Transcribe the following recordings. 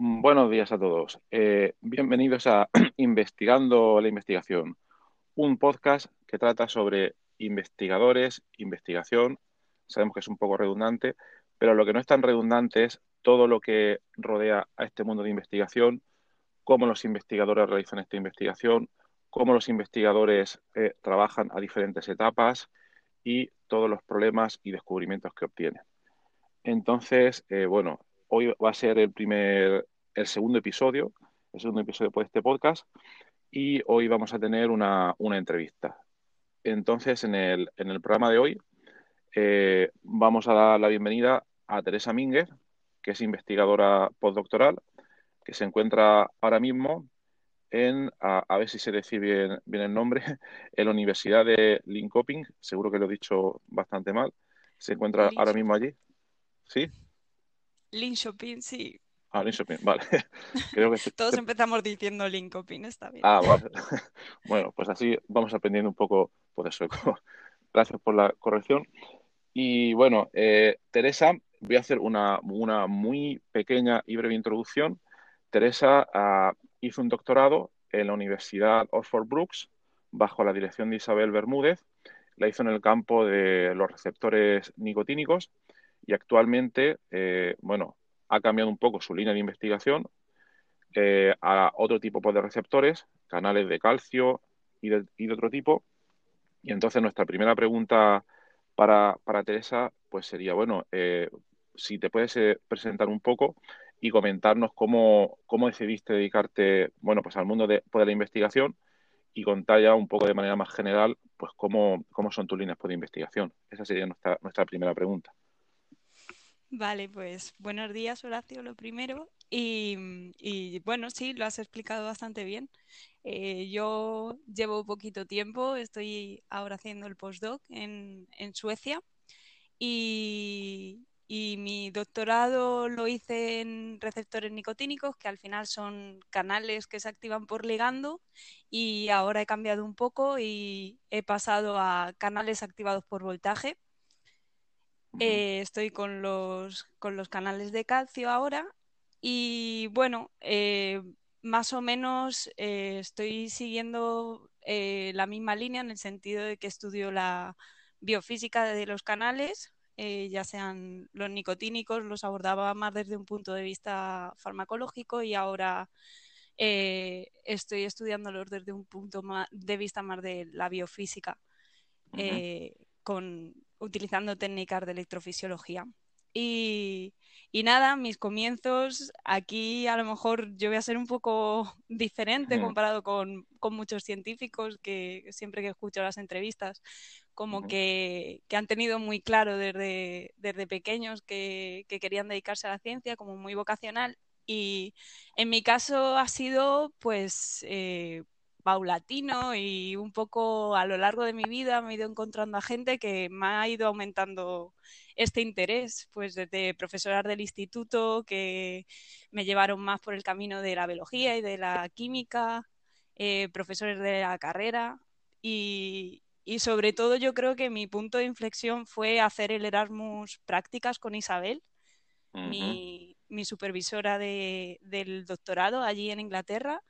Mm, buenos días a todos. Eh, bienvenidos a Investigando la Investigación, un podcast que trata sobre investigadores, investigación. Sabemos que es un poco redundante, pero lo que no es tan redundante es todo lo que rodea a este mundo de investigación, cómo los investigadores realizan esta investigación, cómo los investigadores eh, trabajan a diferentes etapas y todos los problemas y descubrimientos que obtienen. Entonces, eh, bueno, hoy va a ser el primer, el segundo episodio, el segundo episodio de este podcast, y hoy vamos a tener una, entrevista. Entonces, en el, en el programa de hoy eh, vamos a dar la bienvenida a Teresa Mínguez, que es investigadora postdoctoral, que se encuentra ahora mismo en, a, ver si se decide bien, el nombre, en la Universidad de Linköping, seguro que lo he dicho bastante mal, se encuentra ahora mismo allí. ¿Sí? Linköping, sí. Ah, Linköping, vale. Creo que Todos empezamos diciendo Linköping, está bien. Ah, vale. bueno, pues así vamos aprendiendo un poco por eso. Gracias por la corrección. Y bueno, eh, Teresa, voy a hacer una, muy pequeña y breve introducción. Teresa ah, hizo un doctorado en la Universidad Oxford Brooks bajo la dirección de Isabel Bermúdez. La hizo en el campo de los receptores nicotínicos y actualmente, eh, bueno, ha cambiado un poco su línea de investigación eh, a otro tipo de receptores, canales de calcio y de, otro tipo. Y entonces nuestra primera pregunta para, Teresa pues sería, bueno, eh, si te puedes presentar un poco y comentarnos cómo, cómo, decidiste dedicarte, bueno, pues al mundo de, pues, de, la investigación y contar ya un poco de manera más general, pues cómo, cómo son tus líneas de investigación. Esa sería nuestra, nuestra primera pregunta. Vale, pues buenos días, Horacio, lo primero. Y, bueno, sí, lo has explicado bastante bien. Eh, yo llevo poquito tiempo, estoy ahora haciendo el postdoc en, Suecia y, y, mi doctorado lo hice en receptores nicotínicos, que al final son canales que se activan por ligando y ahora he cambiado un poco y he pasado a canales activados por voltaje eh, estoy con los, con los canales de calcio ahora y bueno, eh, más o menos eh, estoy siguiendo la misma línea en el sentido de que estudio la biofísica de los canales, ya sean los nicotínicos, los abordaba más desde un punto de vista farmacológico y ahora estoy estudiándolos desde un punto de vista más de la biofísica, con utilizando técnicas de electrofisiología. Y, nada, mis comienzos aquí a lo mejor yo voy a ser un poco diferente comparado con, muchos científicos que siempre que escucho las entrevistas, como que, han tenido muy claro desde, desde pequeños que, querían dedicarse a la ciencia, como muy vocacional. Y en mi caso ha sido pues eh, paulatino y un poco a lo largo de mi vida me he ido encontrando a gente que me ha ido aumentando este interés, pues desde profesoras del instituto que me llevaron más por el camino de la biología y de la química, eh, profesores de la carrera y, sobre todo yo creo que mi punto de inflexión fue hacer el Erasmus prácticas con Isabel, mi, supervisora del doctorado allí en Inglaterra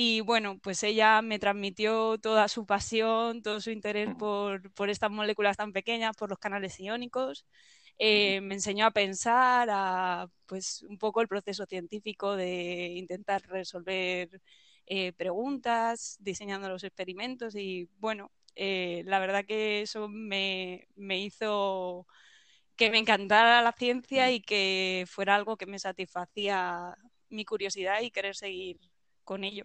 y bueno, pues ella me transmitió toda su pasión, todo su interés por, por estas moléculas tan pequeñas, por los canales iónicos. Eh, me enseñó a pensar, a pues un poco el proceso científico de intentar resolver eh, preguntas, diseñando los experimentos y bueno, eh, la verdad que eso me, me hizo que me encantara la ciencia y que fuera algo que me satisfacía mi curiosidad y querer seguir con ello.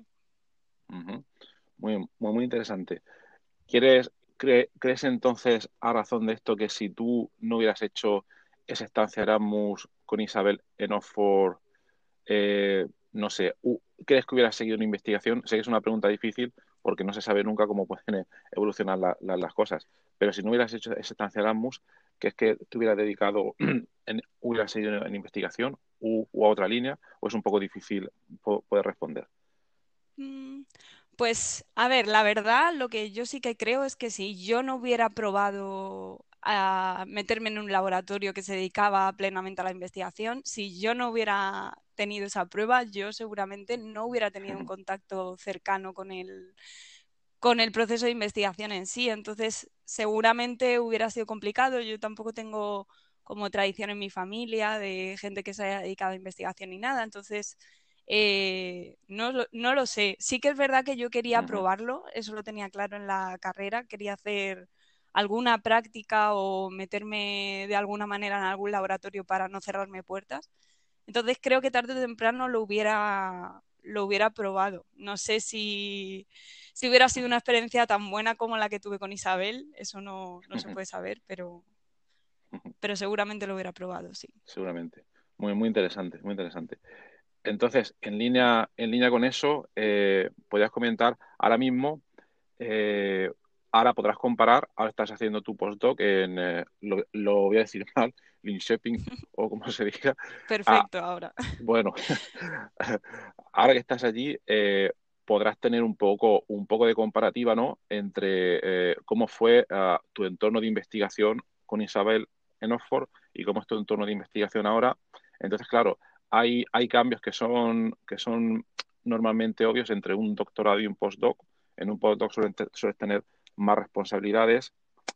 Muy, muy, interesante. ¿Quieres, ¿Crees entonces, a razón de esto, que si tú no hubieras hecho esa estancia Erasmus con Isabel en Oxford, eh, no sé, ¿crees que hubieras seguido una investigación? Sé que es una pregunta difícil porque no se sabe nunca cómo pueden evolucionar las cosas, pero si no hubieras hecho esa estancia Erasmus, ¿qué es que te hubieras dedicado, en, hubieras seguido en investigación u, a otra línea, o es un poco difícil poder responder? Mm, pues, a ver, la verdad, lo que yo sí que creo es que si yo no hubiera probado a meterme en un laboratorio que se dedicaba plenamente a la investigación. Si yo no hubiera tenido esa prueba, yo seguramente no hubiera tenido un contacto cercano con el, con el proceso de investigación en sí. Entonces, seguramente hubiera sido complicado. Yo tampoco tengo como tradición en mi familia de gente que se haya dedicado a investigación ni nada. Entonces, eh, no, no, lo sé. Sí que es verdad que yo quería probarlo, eso lo tenía claro en la carrera. Quería hacer alguna práctica o meterme de alguna manera en algún laboratorio para no cerrarme puertas. Entonces creo que tarde o temprano lo hubiera, lo hubiera probado. No sé si, si hubiera sido una experiencia tan buena como la que tuve con Isabel, eso no, no se puede saber, pero, pero seguramente lo hubiera probado, sí. Seguramente. Muy, muy interesante, muy interesante. Entonces, en línea, en línea con eso, eh, podrías comentar ahora mismo eh, ahora podrás comparar, ahora estás haciendo tu postdoc en, eh, lo, voy a decir mal, Linköping o como se diga. Perfecto, ah, ahora. Bueno, ahora que estás allí, eh, podrás tener un poco, un poco de comparativa, ¿no? Entre eh, cómo fue ah, tu entorno de investigación con Isabel en Oxford y cómo es tu entorno de investigación ahora. Entonces, claro, hay, hay cambios que son, que son normalmente obvios entre un doctorado y un postdoc. En un postdoc sueles tener más responsabilidades,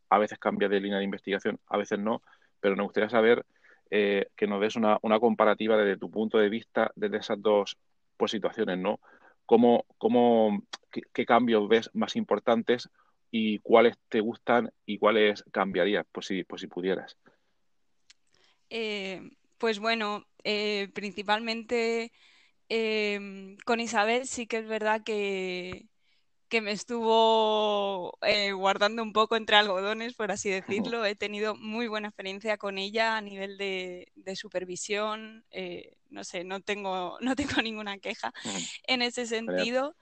a veces cambia de línea de investigación, a veces no, pero me gustaría saber eh, que nos des una, comparativa desde tu punto de vista, desde esas dos pues, situaciones, ¿no? ¿Cómo, cómo, qué, cambios ves más importantes y cuáles te gustan y cuáles cambiarías, pues si, pues si pudieras? Eh, pues bueno, eh, principalmente con Isabel sí que es verdad que, que me estuvo eh, guardando un poco entre algodones, por así decirlo. He tenido muy buena experiencia con ella a nivel de, supervisión. Eh, no sé, no tengo, no tengo ninguna queja en ese sentido.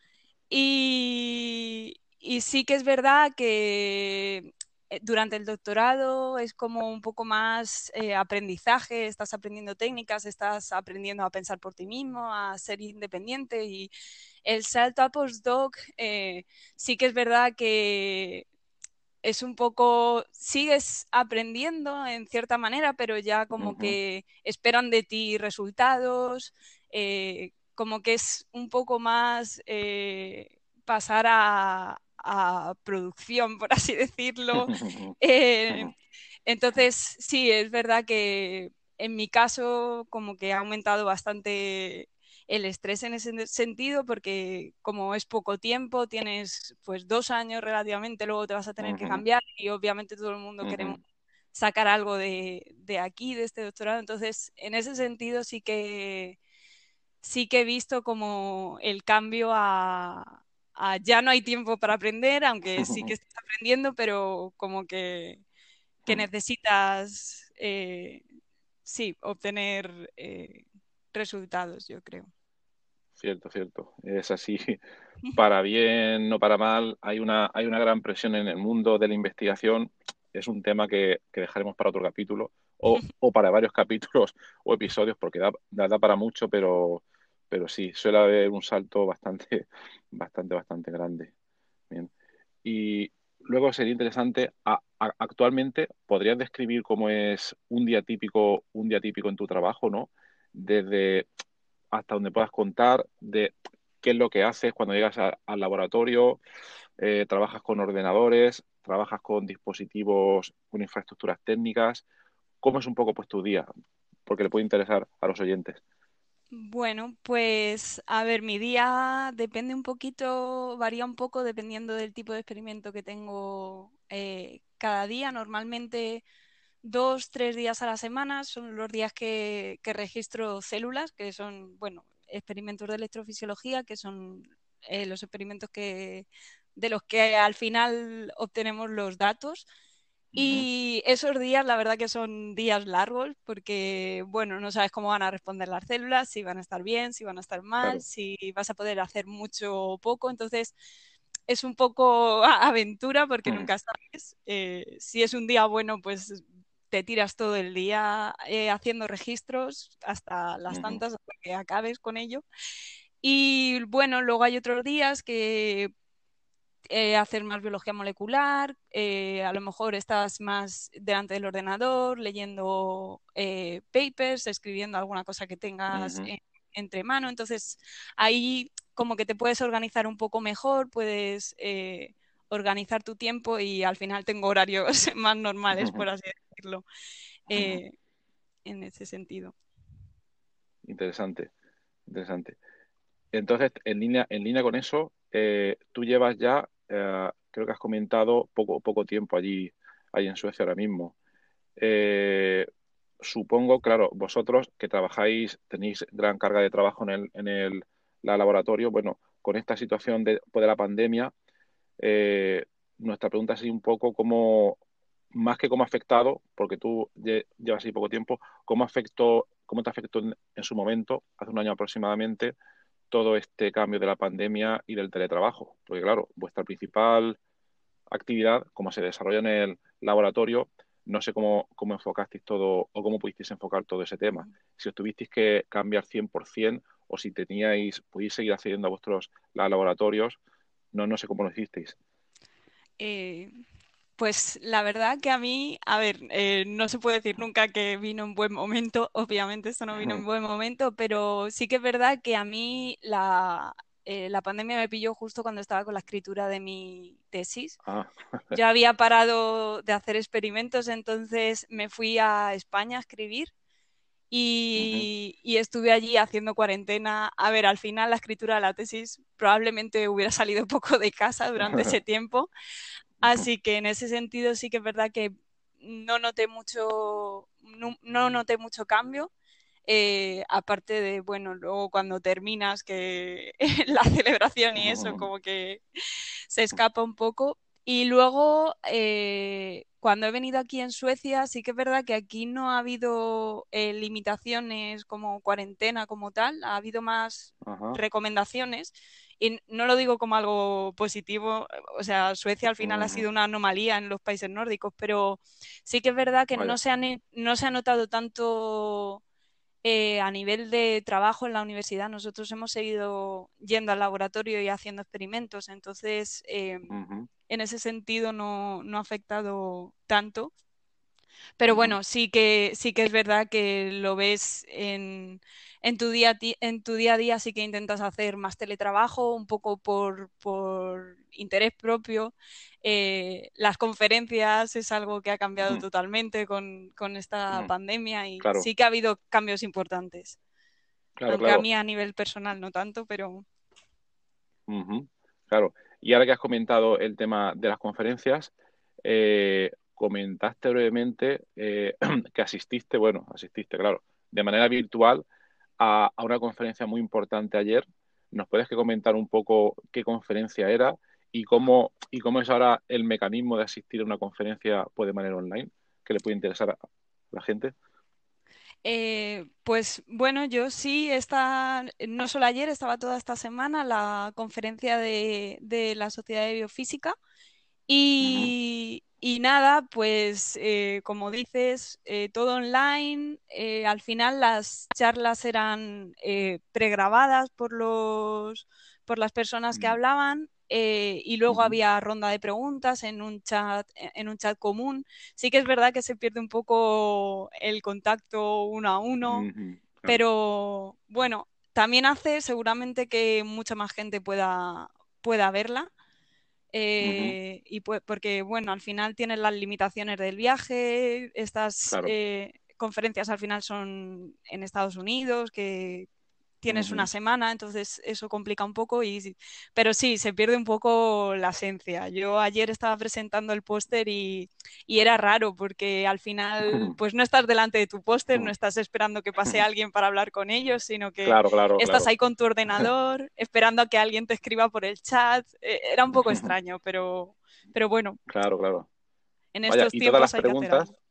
Y, y sí que es verdad que durante el doctorado es como un poco más aprendizaje, estás aprendiendo técnicas, estás aprendiendo a pensar por ti mismo, a ser independiente y el salto a postdoc eh, sí que es verdad que es un poco, sigues aprendiendo en cierta manera, pero ya como que esperan de ti resultados, eh, como que es un poco más eh, pasar a, producción, por así decirlo. entonces, sí, es verdad que en mi caso como que ha aumentado bastante el estrés en ese sentido, porque como es poco tiempo, tienes pues dos años relativamente, luego te vas a tener que cambiar y obviamente todo el mundo queremos sacar algo de, aquí, de este doctorado. Entonces, en ese sentido sí que sí que he visto como el cambio a, ya no hay tiempo para aprender, aunque sí que estás aprendiendo, pero como que, que necesitas eh, sí, obtener eh, resultados, yo creo. Cierto, cierto. Es así. Para bien, no para mal, hay una, hay una gran presión en el mundo de la investigación. Es un tema que, dejaremos para otro capítulo o, para varios capítulos o episodios porque da, da, para mucho, pero, pero sí, suele haber un salto bastante, bastante, bastante grande. Bien. Y luego sería interesante, actualmente, ¿podrías describir cómo es un día típico, un día típico en tu trabajo, ¿no? Desde hasta donde puedas contar de qué es lo que haces cuando llegas al laboratorio, eh, trabajas con ordenadores, trabajas con dispositivos, con infraestructuras técnicas. ¿Cómo es un poco pues tu día? Porque le puede interesar a los oyentes. Bueno, pues a ver, mi día depende un poquito, varía un poco dependiendo del tipo de experimento que tengo eh, cada día. Normalmente dos, tres días a la semana son los días que, registro células, que son, bueno, experimentos de electrofisiología, que son eh, los experimentos que, de los que al final obtenemos los datos. Y esos días, la verdad que son días largos, porque, bueno, no sabes cómo van a responder las células, si van a estar bien, si van a estar mal, si vas a poder hacer mucho o poco. Entonces, es un poco aventura porque mm. nunca sabes. Eh, si es un día bueno, pues te tiras todo el día eh, haciendo registros hasta las tantas hasta que acabes con ello. Y bueno, luego hay otros días que eh, hacer más biología molecular, eh, a lo mejor estás más delante del ordenador leyendo eh, papers, escribiendo alguna cosa que tengas entre mano. Entonces ahí como que te puedes organizar un poco mejor, puedes organizar tu tiempo y al final tengo horarios más normales, por así decirlo, en ese sentido. Interesante, interesante. Entonces, en línea, en línea con eso, tú llevas ya eh, creo que has comentado poco, poco tiempo allí, allí en Suecia ahora mismo. Eh, supongo, claro, vosotros que trabajáis, tenéis gran carga de trabajo en el, en el laboratorio, bueno, con esta situación de, pues, de la pandemia, eh, nuestra pregunta es un poco cómo, más que cómo ha afectado, porque tú llevas ahí poco tiempo, cómo afectó, cómo te afectó en, su momento, hace un año aproximadamente, todo este cambio de la pandemia y del teletrabajo. Porque claro, vuestra principal actividad, como se desarrolla en el laboratorio, no sé cómo, cómo enfocasteis todo o cómo pudisteis enfocar todo ese tema. Si os tuvisteis que cambiar 100% o si teníais, podéis seguir accediendo a vuestros laboratorios, no, no sé cómo lo hicisteis. Eh, pues la verdad que a mí, a ver, eh, no se puede decir nunca que vino en buen momento, obviamente esto no vino en buen momento, pero sí que es verdad que a mí la, eh, la pandemia me pilló justo cuando estaba con la escritura de mi tesis. Ah. Yo había parado de hacer experimentos, entonces me fui a España a escribir y, y, estuve allí haciendo cuarentena. A ver, al final la escritura de la tesis probablemente hubiera salido poco de casa durante ese tiempo, Así que en ese sentido sí que es verdad que no noté mucho, no, noté mucho cambio. Eh, aparte de, bueno, luego cuando terminas, que la celebración y eso como que se escapa un poco. Y luego, eh, cuando he venido aquí en Suecia, sí que es verdad que aquí no ha habido eh, limitaciones como cuarentena como tal, ha habido más recomendaciones. Y no lo digo como algo positivo, o sea, Suecia al final ha sido una anomalía en los países nórdicos, pero sí que es verdad que no se, no se ha notado tanto eh, a nivel de trabajo en la universidad. Nosotros hemos seguido yendo al laboratorio y haciendo experimentos, entonces em, en ese sentido no, no ha afectado tanto. Pero bueno, sí que, sí que es verdad que lo ves en, en tu día, en tu día a día sí que intentas hacer más teletrabajo, un poco por, interés propio. Eh, las conferencias es algo que ha cambiado totalmente con, esta pandemia y sí que ha habido cambios importantes. Aunque a mí a nivel personal no tanto, pero... Claro. Y ahora que has comentado el tema de las conferencias, eh, comentaste brevemente eh, que asististe, bueno, asististe, claro, de manera virtual a, una conferencia muy importante ayer. ¿Nos puedes que comentar un poco qué conferencia era y cómo, y cómo es ahora el mecanismo de asistir a una conferencia pues, de manera online que le puede interesar a la gente? Eh, pues bueno, yo sí, está, no solo ayer, estaba toda esta semana la conferencia de, de la Sociedad de Biofísica y, y nada, pues eh, como dices, eh, todo online. Eh, al final las charlas eran pregrabadas por los por las personas que hablaban y luego había ronda de preguntas en un chat en un chat común. Sí que es verdad que se pierde un poco el contacto uno a uno, pero bueno, también hace seguramente que mucha más gente pueda pueda verla. Eh, y pues, porque, bueno, al final tienes las limitaciones del viaje, estas eh, conferencias al final son en Estados Unidos, que tienes una semana, entonces eso complica un poco, y, pero sí, se pierde un poco la esencia. Yo ayer estaba presentando el póster y, era raro porque al final pues no estás delante de tu póster, no estás esperando que pase alguien para hablar con ellos, sino que estás ahí con tu ordenador, esperando a que alguien te escriba por el chat. E, era un poco extraño, pero, pero bueno. Claro, claro. En estos tiempos hay preguntas... que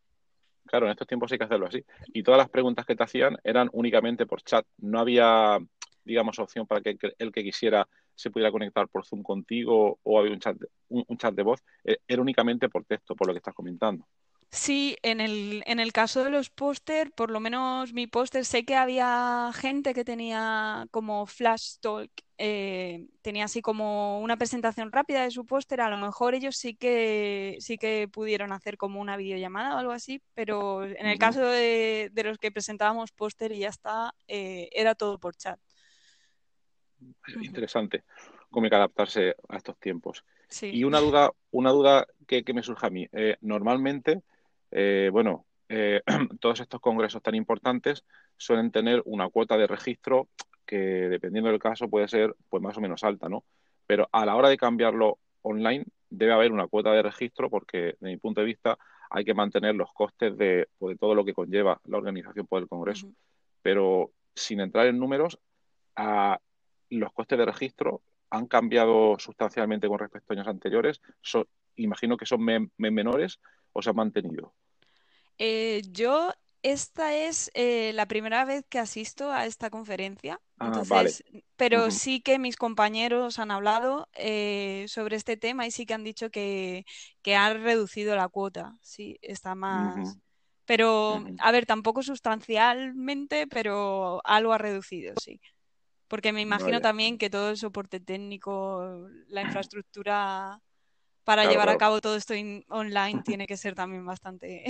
Claro, en estos tiempos hay que hacerlo así. Y todas las preguntas que te hacían eran únicamente por chat. No había, digamos, opción para que el que quisiera se pudiera conectar por Zoom contigo o había un chat, un, chat de voz. E, era únicamente por texto, por lo que estás comentando. Sí, en el, en el caso de los póster, por lo menos mi póster, sé que había gente que tenía como flash talk, eh, tenía así como una presentación rápida de su póster, a lo mejor ellos sí que sí que pudieron hacer como una videollamada o algo así, pero en el caso de, los que presentábamos póster y ya está, eh, era todo por chat. Interesante cómo hay que adaptarse a estos tiempos. Y una duda, una duda que, que me surge a mí. Eh, normalmente bueno, todos estos congresos tan importantes suelen tener una cuota de registro que dependiendo del caso puede ser pues más o menos alta, ¿no? Pero a la hora de cambiarlo online debe haber una cuota de registro porque, de mi punto de vista, hay que mantener los costes de, pues, todo lo que conlleva la organización por el Congreso. Pero sin entrar en números, los costes de registro han cambiado sustancialmente con respecto a años anteriores. imagino que son menores o se han mantenido. Eh, yo, esta es eh, la primera vez que asisto a esta conferencia. Ah, vale. pero sí que mis compañeros han hablado eh, sobre este tema y sí que han dicho que, que han reducido la cuota. Sí, está más. Pero, a ver, tampoco sustancialmente, pero algo ha reducido, sí. Porque me imagino también que todo el soporte técnico, la infraestructura para llevar a cabo todo esto online tiene que ser también bastante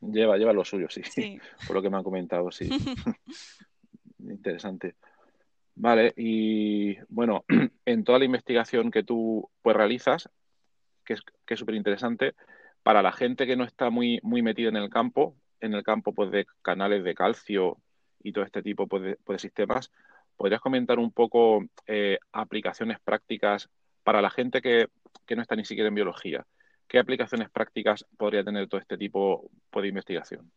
Lleva, lleva lo suyo, sí, por lo que me han comentado, sí. Interesante. Vale, y bueno, en toda la investigación que tú pues realizas, que es que súper interesante, para la gente que no está muy, muy metida en el campo, en el campo pues de canales de calcio y todo este tipo pues, de, pues, sistemas, ¿podrías comentar un poco eh, aplicaciones prácticas para la gente que, que no está ni siquiera en biología? ¿Qué aplicaciones prácticas podría tener todo este tipo de investigación?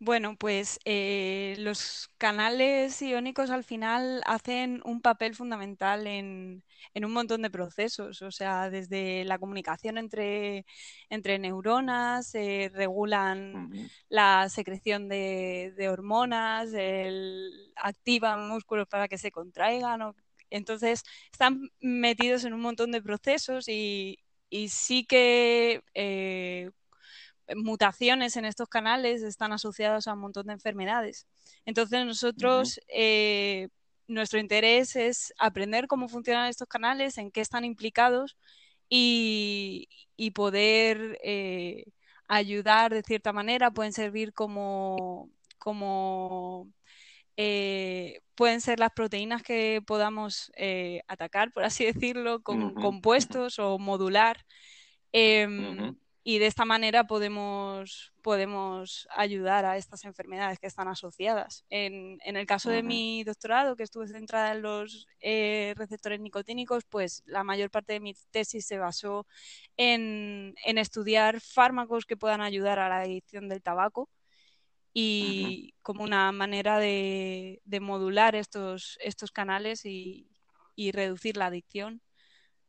Bueno, pues eh, los canales iónicos al final hacen un papel fundamental en, un montón de procesos, o sea, desde la comunicación entre, entre neuronas, regulan la secreción de, hormonas, activan músculos para que se contraigan. entonces, están metidos en un montón de procesos y, y sí que eh, mutaciones en estos canales están asociadas a un montón de enfermedades. Entonces nosotros, eh, nuestro interés es aprender cómo funcionan estos canales, en qué están implicados y, poder eh, ayudar de cierta manera, pueden servir como, como eh, pueden ser las proteínas que podamos eh, atacar, por así decirlo, con compuestos o modular. Em, y de esta manera podemos, podemos ayudar a estas enfermedades que están asociadas. En, el caso de mi doctorado, que estuve centrada en los eh, receptores nicotínicos, pues la mayor parte de mi tesis se basó en, en estudiar fármacos que puedan ayudar a la adicción del tabaco y como una manera de, modular estos, estos canales y, reducir la adicción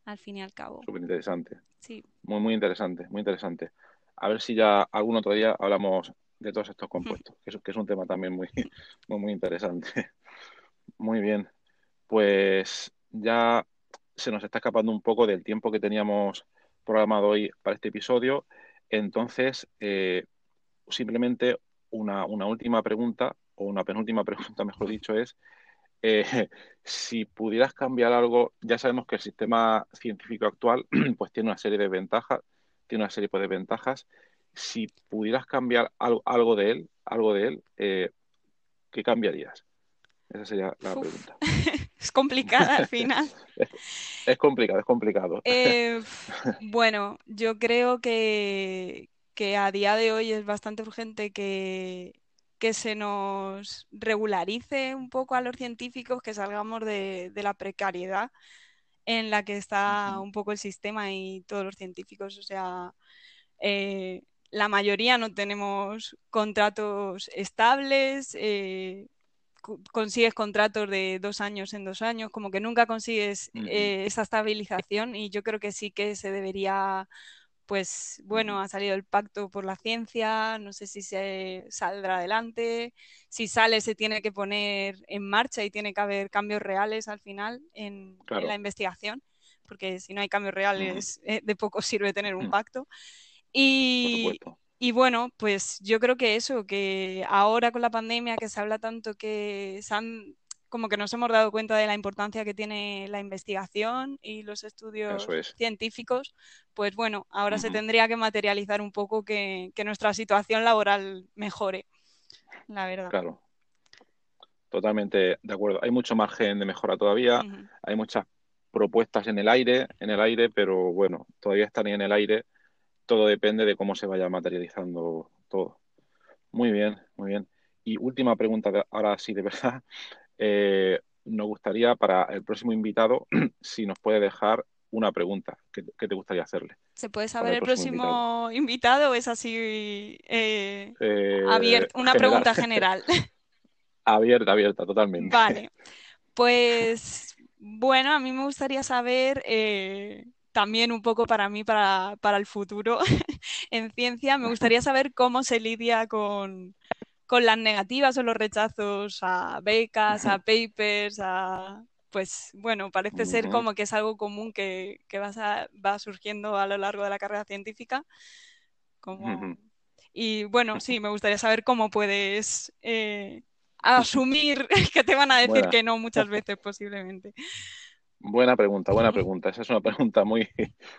al fin y al cabo. Súper interesante. Sí. Muy, muy interesante, muy interesante. A ver si ya algún otro día hablamos de todos estos compuestos, que, es, que es un tema también muy, muy, muy interesante. Muy bien. Pues ya se nos está escapando un poco del tiempo que teníamos programado hoy para este episodio. Entonces, eh, simplemente una, última pregunta, o una penúltima pregunta, mejor dicho, es eh, si pudieras cambiar algo, ya sabemos que el sistema científico actual pues tiene una serie de ventajas, tiene una serie de ventajas. Si pudieras cambiar algo, de él, algo de él, eh, ¿qué cambiarías? Esa sería la pregunta. es complicada al final. es, complicado, es complicado. Eh, bueno, yo creo que, que a día de hoy es bastante urgente que, se nos regularice un poco a los científicos, que salgamos de, la precariedad en la que está un poco el sistema y todos los científicos. O sea, eh, la mayoría no tenemos contratos estables, eh, consigues contratos de dos años en dos años, como que nunca consigues eh, esa estabilización y yo creo que sí que se debería pues bueno, ha salido el pacto por la ciencia, no sé si se saldrá adelante, si sale se tiene que poner en marcha y tiene que haber cambios reales al final en, la investigación, porque si no hay cambios reales eh, de poco sirve tener un pacto. Y, y bueno, pues yo creo que eso, que ahora con la pandemia que se habla tanto que se han, como que nos hemos dado cuenta de la importancia que tiene la investigación y los estudios científicos, pues bueno, ahora se tendría que materializar un poco que, nuestra situación laboral mejore, la verdad. Claro. Totalmente de acuerdo. Hay mucho margen de mejora todavía, hay muchas propuestas en el aire, en el aire, pero bueno, todavía están en el aire todo depende de cómo se vaya materializando todo. Muy bien, muy bien. Y última pregunta, ahora sí, de verdad. Eh, nos gustaría para el próximo invitado, si nos puede dejar una pregunta ¿qué te gustaría hacerle. ¿Se puede saber el próximo, invitado? o es así eh, eh, Una pregunta general. abierta, abierta, totalmente. Vale. Pues bueno, a mí me gustaría saber también un poco para mí, para, para el futuro en ciencia. Me gustaría saber cómo se lidia con, con las negativas o los rechazos a becas, a papers, a pues bueno, parece ser como que es algo común que, que va surgiendo a lo largo de la carrera científica. Como... Y bueno, sí, me gustaría saber cómo puedes eh, asumir que te van a decir que no muchas veces posiblemente. Buena pregunta, buena pregunta. Esa es una pregunta muy,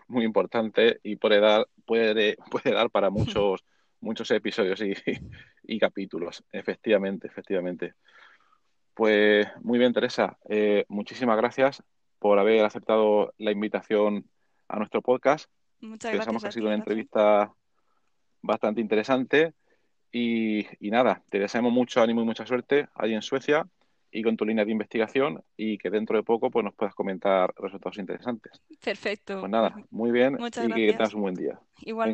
muy importante y puede dar, puede, puede dar para muchos, muchos episodios y, y capítulos. Efectivamente, efectivamente. Pues muy bien, Teresa. Eh, muchísimas gracias por haber aceptado la invitación a nuestro podcast. Muchas gracias. Pensamos que ha sido una entrevista bastante interesante. Y, y, nada, te deseamos mucho ánimo y mucha suerte allí en Suecia y con tu línea de investigación y que dentro de poco pues nos puedas comentar resultados interesantes. Perfecto. Pues nada, muy bien y que tengas un buen día. Igual.